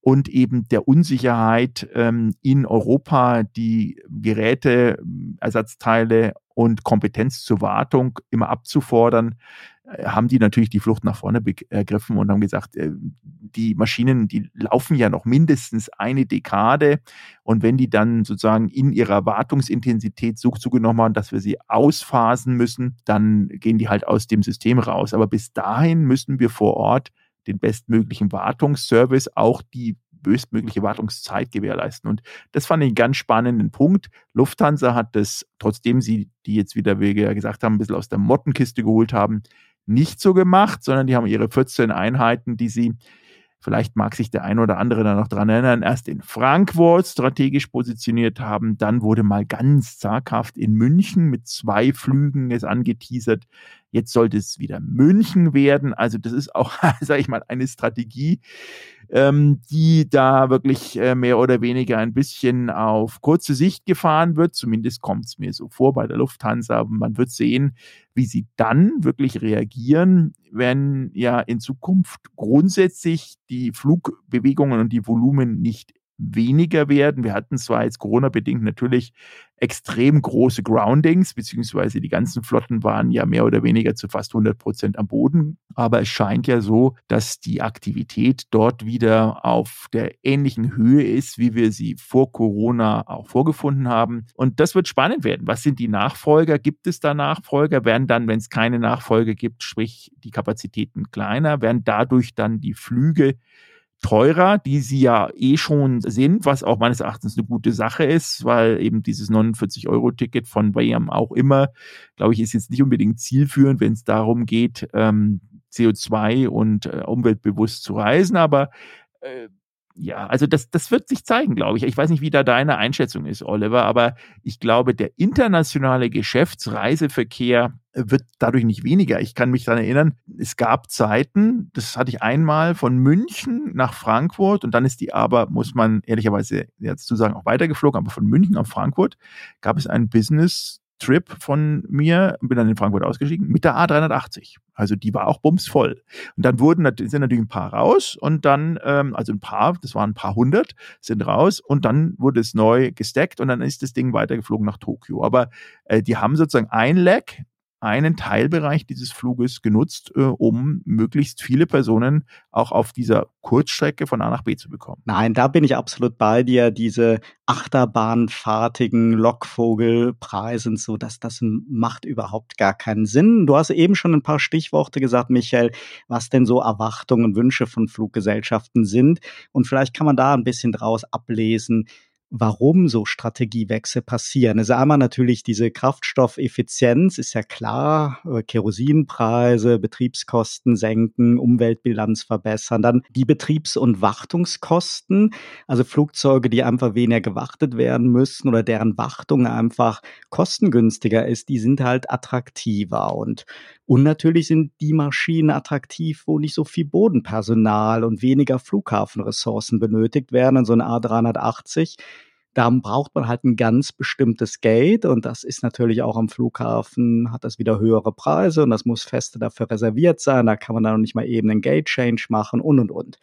und eben der Unsicherheit ähm, in Europa die Geräte, Ersatzteile und Kompetenz zur Wartung immer abzufordern, äh, haben die natürlich die Flucht nach vorne ergriffen und haben gesagt, äh, die Maschinen, die laufen ja noch mindestens eine Dekade und wenn die dann sozusagen in ihrer Wartungsintensität so zugenommen haben, dass wir sie ausphasen müssen, dann gehen die halt aus dem System raus. Aber bis dahin müssen wir vor Ort den bestmöglichen Wartungsservice, auch die bestmögliche Wartungszeit gewährleisten. Und das fand ich einen ganz spannenden Punkt. Lufthansa hat das, trotzdem sie die jetzt wieder, wie gesagt haben, ein bisschen aus der Mottenkiste geholt haben, nicht so gemacht, sondern die haben ihre 14 Einheiten, die sie Vielleicht mag sich der eine oder andere da noch dran erinnern, erst in Frankfurt strategisch positioniert haben, dann wurde mal ganz zaghaft in München mit zwei Flügen es angeteasert. Jetzt sollte es wieder München werden. Also das ist auch, *laughs* sage ich mal, eine Strategie, ähm, die da wirklich äh, mehr oder weniger ein bisschen auf kurze Sicht gefahren wird. Zumindest kommt es mir so vor bei der Lufthansa. Man wird sehen, wie sie dann wirklich reagieren, wenn ja in Zukunft grundsätzlich die Flugbewegungen und die Volumen nicht weniger werden. Wir hatten zwar jetzt Corona-bedingt natürlich extrem große Groundings, beziehungsweise die ganzen Flotten waren ja mehr oder weniger zu fast 100 Prozent am Boden. Aber es scheint ja so, dass die Aktivität dort wieder auf der ähnlichen Höhe ist, wie wir sie vor Corona auch vorgefunden haben. Und das wird spannend werden. Was sind die Nachfolger? Gibt es da Nachfolger? Werden dann, wenn es keine Nachfolger gibt, sprich die Kapazitäten kleiner, werden dadurch dann die Flüge teurer, die sie ja eh schon sind, was auch meines Erachtens eine gute Sache ist, weil eben dieses 49-Euro-Ticket von Bayern auch immer, glaube ich, ist jetzt nicht unbedingt zielführend, wenn es darum geht, ähm, CO2 und äh, umweltbewusst zu reisen, aber äh, ja, also das, das wird sich zeigen, glaube ich. Ich weiß nicht, wie da deine Einschätzung ist, Oliver, aber ich glaube, der internationale Geschäftsreiseverkehr wird dadurch nicht weniger. Ich kann mich daran erinnern, es gab Zeiten, das hatte ich einmal von München nach Frankfurt und dann ist die aber, muss man ehrlicherweise jetzt zu sagen, auch weitergeflogen, aber von München auf Frankfurt gab es ein Business Trip von mir, bin dann in Frankfurt ausgestiegen, mit der A380. Also die war auch bumsvoll. Und dann wurden, sind natürlich ein paar raus und dann, ähm, also ein paar, das waren ein paar hundert, sind raus und dann wurde es neu gesteckt und dann ist das Ding weitergeflogen nach Tokio. Aber äh, die haben sozusagen ein Leg einen Teilbereich dieses Fluges genutzt, äh, um möglichst viele Personen auch auf dieser Kurzstrecke von A nach B zu bekommen. Nein, da bin ich absolut bei dir. Diese Achterbahnfahrtigen Lockvogelpreisen, so dass das macht überhaupt gar keinen Sinn. Du hast eben schon ein paar Stichworte gesagt, Michael, was denn so Erwartungen und Wünsche von Fluggesellschaften sind. Und vielleicht kann man da ein bisschen draus ablesen, warum so Strategiewechsel passieren. Also einmal natürlich diese Kraftstoffeffizienz, ist ja klar, äh, Kerosinpreise, Betriebskosten senken, Umweltbilanz verbessern, dann die Betriebs- und Wartungskosten, also Flugzeuge, die einfach weniger gewartet werden müssen oder deren Wartung einfach kostengünstiger ist, die sind halt attraktiver und und natürlich sind die Maschinen attraktiv, wo nicht so viel Bodenpersonal und weniger Flughafenressourcen benötigt werden. Und so ein A380 da braucht man halt ein ganz bestimmtes Gate und das ist natürlich auch am Flughafen, hat das wieder höhere Preise und das muss feste dafür reserviert sein. Da kann man dann noch nicht mal eben einen Gate Change machen und und und.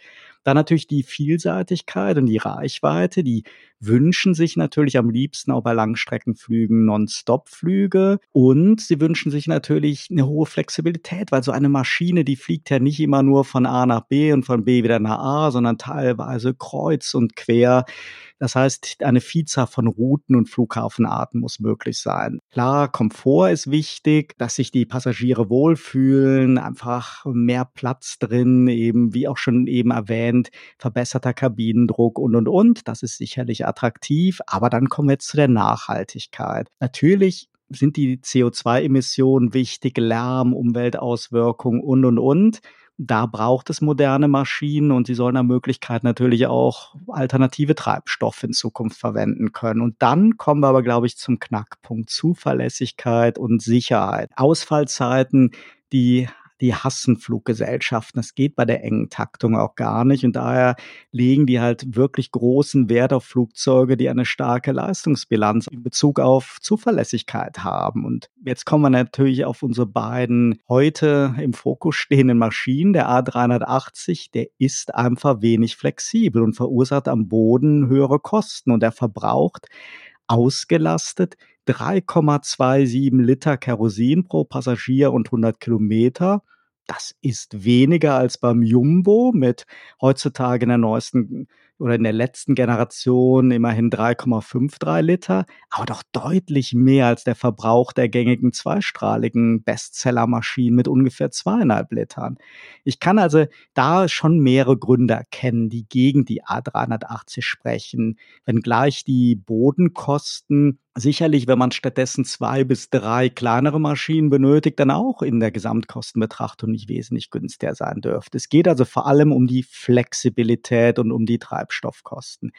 Dann natürlich die Vielseitigkeit und die Reichweite. Die wünschen sich natürlich am liebsten auch bei Langstreckenflügen Non-Stop-Flüge. Und sie wünschen sich natürlich eine hohe Flexibilität, weil so eine Maschine, die fliegt ja nicht immer nur von A nach B und von B wieder nach A, sondern teilweise kreuz und quer Das heißt, eine Vielzahl von Routen und Flughafenarten muss möglich sein. Klar, Komfort ist wichtig, dass sich die Passagiere wohlfühlen, einfach mehr Platz drin, eben wie auch schon eben erwähnt, verbesserter Kabinendruck und und und. Das ist sicherlich attraktiv, aber dann kommen wir jetzt zu der Nachhaltigkeit. Natürlich sind die CO2-Emissionen wichtig, Lärm, Umweltauswirkungen und, und, und. Da braucht es moderne Maschinen und sie sollen nach Möglichkeit natürlich auch alternative Treibstoffe in Zukunft verwenden können. Und dann kommen wir aber, glaube ich, zum Knackpunkt Zuverlässigkeit und Sicherheit. Ausfallzeiten, die die hassen Fluggesellschaften. Das geht bei der engen Taktung auch gar nicht. Und daher legen die halt wirklich großen Wert auf Flugzeuge, die eine starke Leistungsbilanz in Bezug auf Zuverlässigkeit haben. Und jetzt kommen wir natürlich auf unsere beiden heute im Fokus stehenden Maschinen. Der A380, der ist einfach wenig flexibel und verursacht am Boden höhere Kosten und er verbraucht ausgelastet 3,27 Liter Kerosin pro Passagier und 100 Kilometer. Das ist weniger als beim Jumbo mit heutzutage in der neuesten oder in der letzten Generation immerhin 3,53 Liter, aber doch deutlich mehr als der Verbrauch der gängigen zweistrahligen Bestsellermaschinen mit ungefähr zweieinhalb Litern. Ich kann also da schon mehrere Gründe erkennen, die gegen die A380 sprechen, wenngleich die Bodenkosten sicherlich, wenn man stattdessen zwei bis drei kleinere Maschinen benötigt, dann auch in der Gesamtkostenbetrachtung nicht wesentlich günstiger sein dürfte. Es geht also vor allem um die Flexibilität und um die Treibstoffkosten.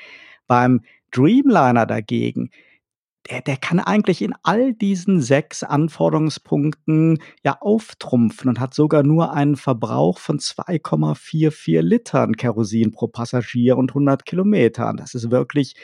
Beim Dreamliner dagegen, der, der kann eigentlich in all diesen sechs Anforderungspunkten ja auftrumpfen und hat sogar nur einen Verbrauch von 2,44 Litern Kerosin pro Passagier und 100 Kilometern. Das ist wirklich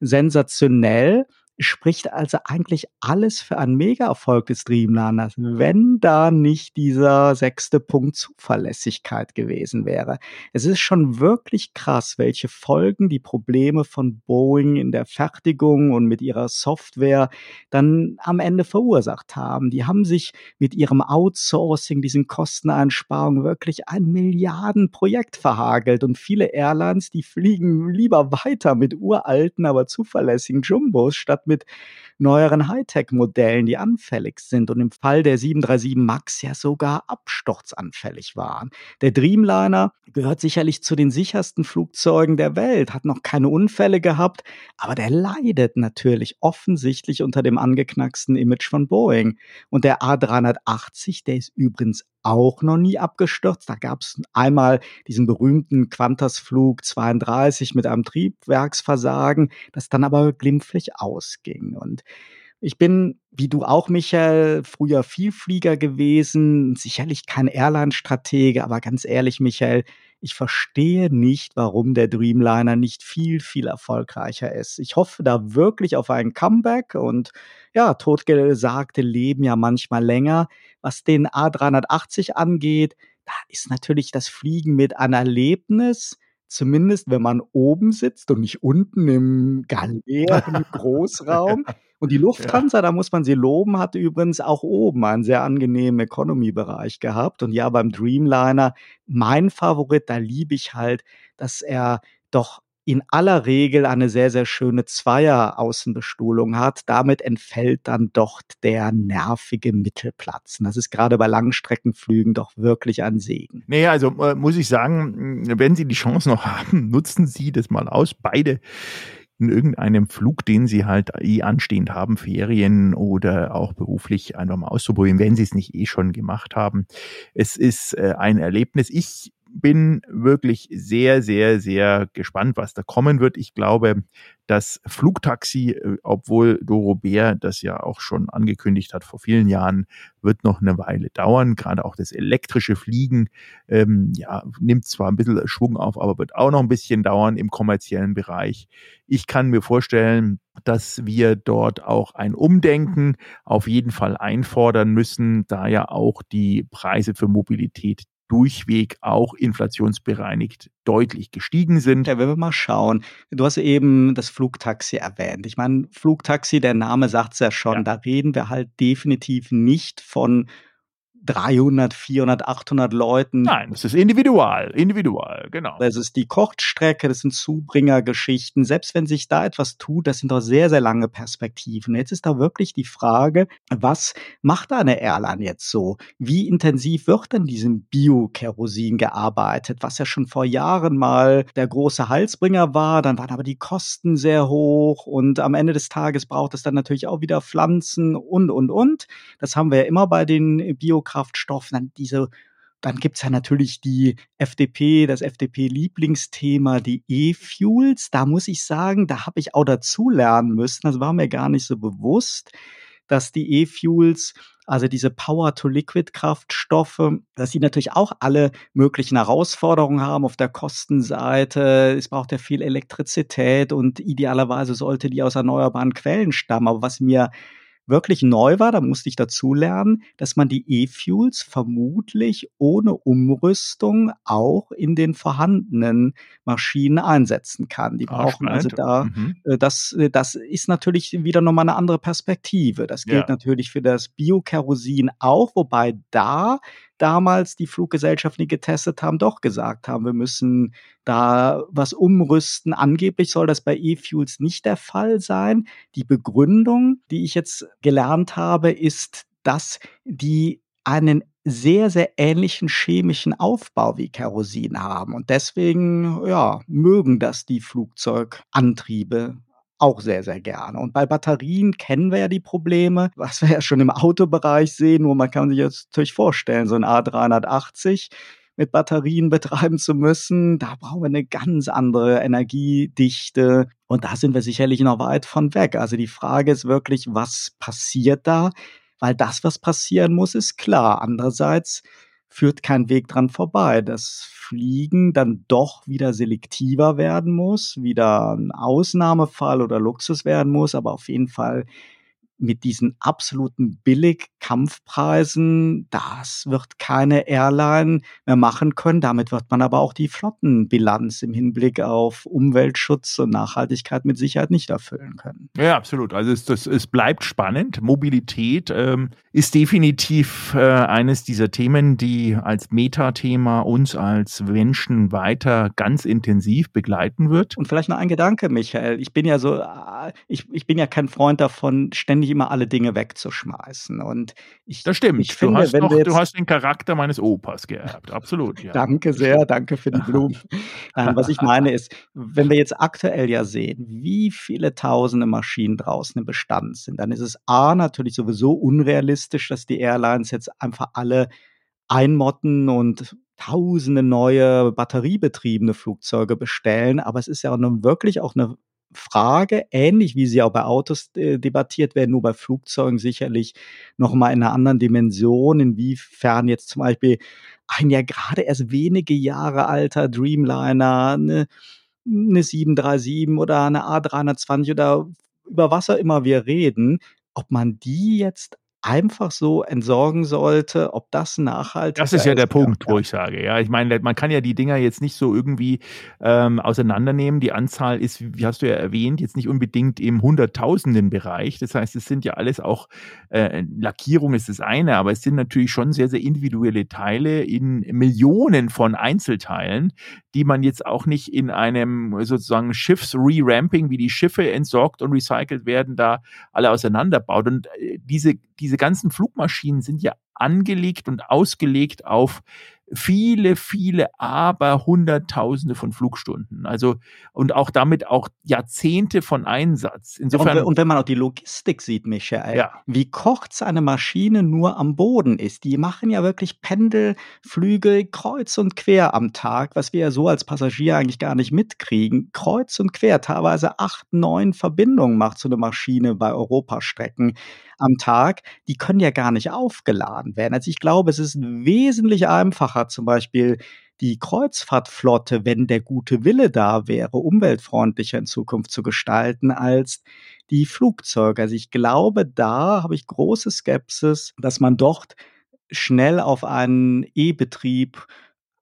sensationell spricht also eigentlich alles für einen Mega-Erfolg des Dreamliners, wenn da nicht dieser sechste Punkt Zuverlässigkeit gewesen wäre. Es ist schon wirklich krass, welche Folgen die Probleme von Boeing in der Fertigung und mit ihrer Software dann am Ende verursacht haben. Die haben sich mit ihrem Outsourcing, diesen Kosteneinsparungen wirklich ein Milliardenprojekt verhagelt und viele Airlines, die fliegen lieber weiter mit uralten, aber zuverlässigen Jumbos statt mit neueren Hightech-Modellen, die anfällig sind und im Fall der 737 MAX ja sogar absturzanfällig waren. Der Dreamliner gehört sicherlich zu den sichersten Flugzeugen der Welt, hat noch keine Unfälle gehabt, aber der leidet natürlich offensichtlich unter dem angeknacksten Image von Boeing. Und der A380, der ist übrigens auch noch nie abgestürzt. Da gab es einmal diesen berühmten Qantas-Flug 32 mit einem Triebwerksversagen, das dann aber glimpflich ausging. Und ich bin, wie du auch, Michael, früher Vielflieger gewesen, sicherlich kein Airline-Stratege, aber ganz ehrlich, Michael, ich verstehe nicht, warum der Dreamliner nicht viel, viel erfolgreicher ist. Ich hoffe da wirklich auf ein Comeback und ja, totgesagte leben ja manchmal länger. Was den A380 angeht, da ist natürlich das Fliegen mit ein Erlebnis zumindest wenn man oben sitzt und nicht unten im Galeer *laughs* im Großraum. Und die Lufthansa, ja. da muss man sie loben, hat übrigens auch oben einen sehr angenehmen Economy-Bereich gehabt. Und ja, beim Dreamliner, mein Favorit, da liebe ich halt, dass er doch in aller Regel eine sehr, sehr schöne Zweier-Außenbestuhlung hat. Damit entfällt dann doch der nervige Mittelplatz. Und das ist gerade bei Langstreckenflügen doch wirklich ein Segen. Naja, also äh, muss ich sagen, wenn Sie die Chance noch *laughs* haben, nutzen Sie das mal aus. Beide in irgendeinem Flug, den Sie halt eh anstehend haben, Ferien oder auch beruflich einfach mal auszuprobieren, wenn Sie es nicht eh schon gemacht haben. Es ist äh, ein Erlebnis. Ich bin wirklich sehr, sehr, sehr gespannt, was da kommen wird. Ich glaube, das Flugtaxi, äh, obwohl Doro Bär das ja auch schon angekündigt hat vor vielen Jahren, wird noch eine Weile dauern. Gerade auch das elektrische Fliegen ähm, ja, nimmt zwar ein bisschen Schwung auf, aber wird auch noch ein bisschen dauern im kommerziellen Bereich. Ich kann mir vorstellen, dass wir dort auch ein Umdenken auf jeden Fall einfordern müssen, da ja auch die Preise für Mobilität durchweg auch inflationsbereinigt deutlich gestiegen sind. Ja, wenn wir mal schauen, du hast eben das Flugtaxi erwähnt. Ich meine, Flugtaxi, der Name sagt es ja schon, ja. da reden wir halt definitiv nicht von 300, 400, 800 Leuten. Nein, das ist individual, individual, genau. Das ist die Kochstrecke, das sind Zubringergeschichten. Selbst wenn sich da etwas tut, das sind doch sehr, sehr lange Perspektiven. Jetzt ist da wirklich die Frage, was macht eine Airline jetzt so? Wie intensiv wird an diesem Bio-Kerosin gearbeitet, was ja schon vor Jahren mal der große Halsbringer war, dann waren aber die Kosten sehr hoch und am Ende des Tages braucht es dann natürlich auch wieder Pflanzen und, und, und. Das haben wir ja immer bei den Biokraftstoffen, dann diese dann gibt's ja natürlich die FDP, das FDP-Lieblingsthema, die E-Fuels. Da muss ich sagen, da habe ich auch dazulernen müssen. Das war mir gar nicht so bewusst, dass die E-Fuels also diese Power-to-Liquid-Kraftstoffe, dass sie natürlich auch alle möglichen Herausforderungen haben auf der Kostenseite. Es braucht ja viel Elektrizität und idealerweise sollte die aus erneuerbaren Quellen stammen. Aber was mir wirklich neu war, da musste ich dazu lernen, dass man die E-Fuels vermutlich ohne Umrüstung auch in den vorhandenen Maschinen einsetzen kann. Die brauchen also da, mhm. Äh, das, äh, das ist natürlich wieder nochmal eine andere Perspektive. Das gilt ja. natürlich für das Biokerosin auch, wobei da damals die Fluggesellschaften, die getestet haben, doch gesagt haben, wir müssen da was umrüsten. Angeblich soll das bei E-Fuels nicht der Fall sein. Die Begründung, die ich jetzt gelernt habe, ist, dass die einen sehr, sehr ähnlichen chemischen Aufbau wie Kerosin haben. Und deswegen, ja, mögen das die Flugzeugantriebe auch sehr, sehr gerne. Und bei Batterien kennen wir ja die Probleme, *laughs* was wir ja schon im Autobereich sehen, nur man kann sich jetzt natürlich vorstellen, so ein A380 mit Batterien *laughs* betreiben zu müssen, da brauchen wir eine ganz andere Energiedichte. Und da sind wir sicherlich noch weit von weg. Also die Frage ist wirklich, was passiert da? Weil das, was passieren muss, ist klar. Andererseits führt kein Weg dran vorbei, dass Fliegen dann doch wieder selektiver werden muss, wieder ein Ausnahmefall oder Luxus werden muss, aber auf jeden Fall mit diesen absoluten Billig-Kampfpreisen, das wird keine Airline mehr machen können. Damit wird man aber auch die Flottenbilanz im Hinblick auf Umweltschutz und Nachhaltigkeit mit Sicherheit nicht erfüllen können. Ja, absolut. Also es, das, es bleibt spannend. Mobilität ähm, ist definitiv äh, eines dieser Themen, die als Metathema uns als Menschen weiter ganz intensiv begleiten wird. Und vielleicht noch ein Gedanke, Michael. Ich bin ja so, äh, ich, ich bin ja kein Freund davon, ständig nicht immer alle Dinge wegzuschmeißen. Und ich, das stimmt. Ich finde, du, hast noch, du hast den Charakter meines Opas geerbt. Absolut. Ja. danke sehr, danke für die *laughs* Blumen. Nein, was ich meine ist, wenn wir jetzt aktuell ja sehen, wie viele tausende Maschinen draußen im Bestand sind, dann ist es A natürlich sowieso unrealistisch, dass die Airlines jetzt einfach alle einmotten und tausende neue batteriebetriebene Flugzeuge bestellen. Aber es ist ja nun wirklich auch eine Frage, ähnlich wie sie auch bei Autos äh, debattiert werden, nur bei Flugzeugen sicherlich noch mal in einer anderen Dimension, inwiefern jetzt zum Beispiel ein ja gerade erst wenige Jahre alter Dreamliner, eine, eine 737 oder eine A320 oder über was auch immer wir reden, ob man die jetzt einfach so entsorgen sollte, ob das nachhaltig ist. Das ist ja der Punkt, ja. wo ich sage, ja, ich meine, man kann ja die Dinger jetzt nicht so irgendwie ähm, auseinandernehmen. Die Anzahl ist, wie hast du ja erwähnt, jetzt nicht unbedingt im hunderttausenden Bereich. Das heißt, es sind ja alles auch äh, Lackierung ist das eine, aber es sind natürlich schon sehr, sehr individuelle Teile in Millionen von Einzelteilen, die man jetzt auch nicht in einem sozusagen Schiffs-Re-Ramping, wie die Schiffe entsorgt und recycelt werden, da alle auseinanderbaut. Und äh, diese, diese ganzen Flugmaschinen sind ja angelegt und ausgelegt auf viele, viele, aber Hunderttausende von Flugstunden. Also und auch damit auch Jahrzehnte von Einsatz. Insofern und, und wenn man auch die Logistik sieht, Michael, ja. wie kurz eine Maschine nur am Boden ist. Die machen ja wirklich Pendelflüge kreuz und quer am Tag, was wir ja so als Passagier eigentlich gar nicht mitkriegen. Kreuz und quer, teilweise acht, neun Verbindungen macht so eine Maschine bei Europastrecken am Tag. Die können ja gar nicht aufgeladen werden. Also ich glaube, es ist wesentlich einfacher zum Beispiel die Kreuzfahrtflotte, wenn der gute Wille da wäre, umweltfreundlicher in Zukunft zu gestalten als die Flugzeuge. Also ich glaube, da habe ich große Skepsis, dass man dort schnell auf einen E-Betrieb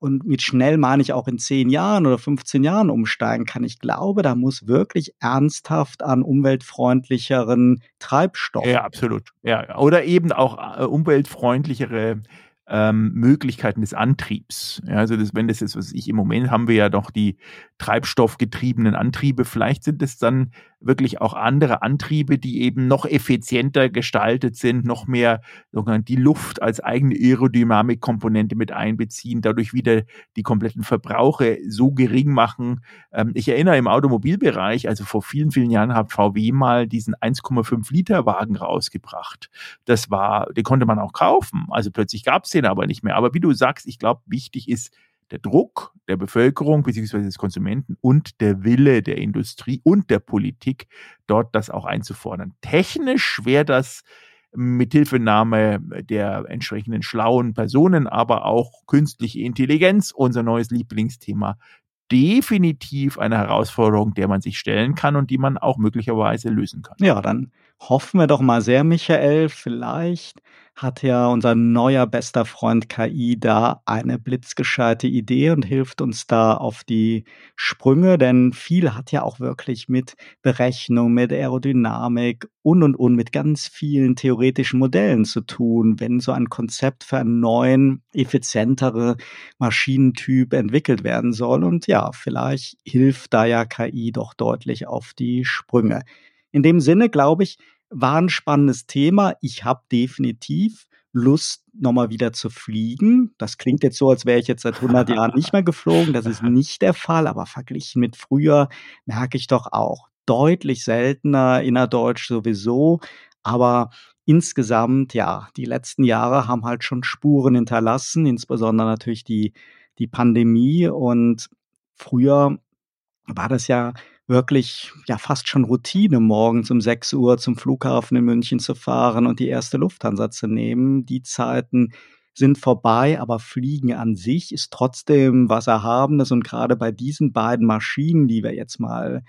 und mit schnell meine ich auch in zehn Jahren oder 15 Jahren umsteigen kann. Ich glaube, da muss wirklich ernsthaft an umweltfreundlicheren Treibstoffen. Ja, absolut. Ja, oder eben auch äh, umweltfreundlichere ähm, Möglichkeiten des Antriebs. Ja, also das, wenn das ist, was ich im Moment haben wir ja doch die treibstoffgetriebenen Antriebe. Vielleicht sind es dann wirklich auch andere Antriebe, die eben noch effizienter gestaltet sind, noch mehr die Luft als eigene Aerodynamikkomponente mit einbeziehen, dadurch wieder die kompletten Verbrauche so gering machen. Ähm, ich erinnere im Automobilbereich, also vor vielen, vielen Jahren hat VW mal diesen 1,5 Liter Wagen rausgebracht. Das war, den konnte man auch kaufen. Also plötzlich gab es den aber nicht mehr. Aber wie du sagst, ich glaube, wichtig ist, der Druck der Bevölkerung bzw. des Konsumenten und der Wille der Industrie und der Politik, dort das auch einzufordern. Technisch wäre das Mithilfenahme der entsprechenden schlauen Personen, aber auch künstliche Intelligenz, unser neues Lieblingsthema, definitiv eine Herausforderung, der man sich stellen kann und die man auch möglicherweise lösen kann. Ja, dann hoffen wir doch mal sehr, Michael. Vielleicht hat ja unser neuer bester Freund KI da eine blitzgescheite Idee und hilft uns da auf die Sprünge, denn viel hat ja auch wirklich mit Berechnung, mit Aerodynamik und und und mit ganz vielen theoretischen Modellen zu tun, wenn so ein Konzept für einen neuen, effizientere Maschinentyp entwickelt werden soll. Und ja, vielleicht hilft da ja KI doch deutlich auf die Sprünge. In dem Sinne, glaube ich, war ein spannendes Thema. Ich habe definitiv Lust, nochmal wieder zu fliegen. Das klingt jetzt so, als wäre ich jetzt seit 100 Jahren nicht mehr geflogen. Das ist nicht der Fall, aber verglichen mit früher merke ich doch auch deutlich seltener innerdeutsch sowieso. Aber insgesamt, ja, die letzten Jahre haben halt schon Spuren hinterlassen, insbesondere natürlich die, die Pandemie. Und früher war das ja wirklich ja fast schon Routine, morgens um 6 Uhr zum Flughafen in München zu fahren und die erste Lufthansa zu nehmen. Die Zeiten sind vorbei, aber Fliegen an sich ist trotzdem was Erhabenes und gerade bei diesen beiden Maschinen, die wir jetzt mal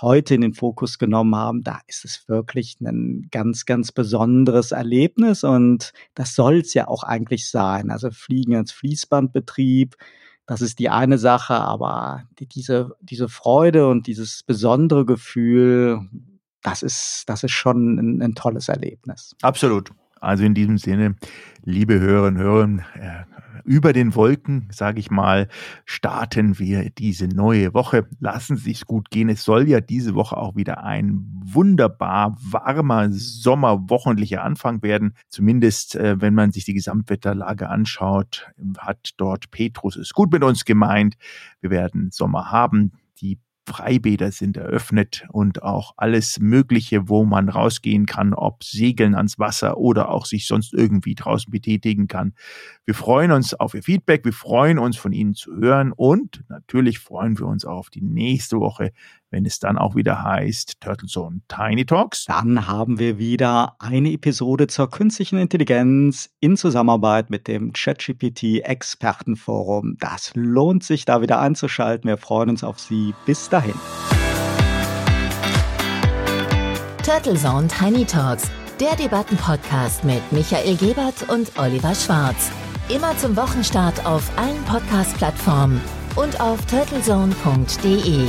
heute in den Fokus genommen haben, da ist es wirklich ein ganz, ganz besonderes Erlebnis und das soll es ja auch eigentlich sein. Also Fliegen als Fließbandbetrieb, das ist die eine Sache, aber die, diese, diese Freude und dieses besondere Gefühl, das ist, das ist schon ein, ein tolles Erlebnis. Absolut. Also in diesem Sinne, liebe Hörerinnen und Hörer, äh, über den Wolken, sage ich mal, starten wir diese neue Woche. Lassen Sie es gut gehen. Es soll ja diese Woche auch wieder ein wunderbar warmer Sommerwochentlicher Anfang werden. Zumindest, äh, wenn man sich die Gesamtwetterlage anschaut, hat dort Petrus es gut mit uns gemeint. Wir werden Sommer haben. Die Freibäder sind eröffnet und auch alles Mögliche, wo man rausgehen kann, ob segeln ans Wasser oder auch sich sonst irgendwie draußen betätigen kann. Wir freuen uns auf Ihr Feedback, wir freuen uns von Ihnen zu hören. Und natürlich freuen wir uns auf die nächste Woche, wenn es dann auch wieder heißt Turtle Zone Tiny Talks. Dann haben wir wieder eine Episode zur künstlichen Intelligenz in Zusammenarbeit mit dem ChatGPT Expertenforum. Das lohnt sich da wieder einzuschalten. Wir freuen uns auf Sie. Bis dahin. Turtle Zone Tiny Talks, der Debattenpodcast mit Michael Gebert und Oliver Schwarz. Immer zum Wochenstart auf allen Podcast-Plattformen und auf turtlezone.de.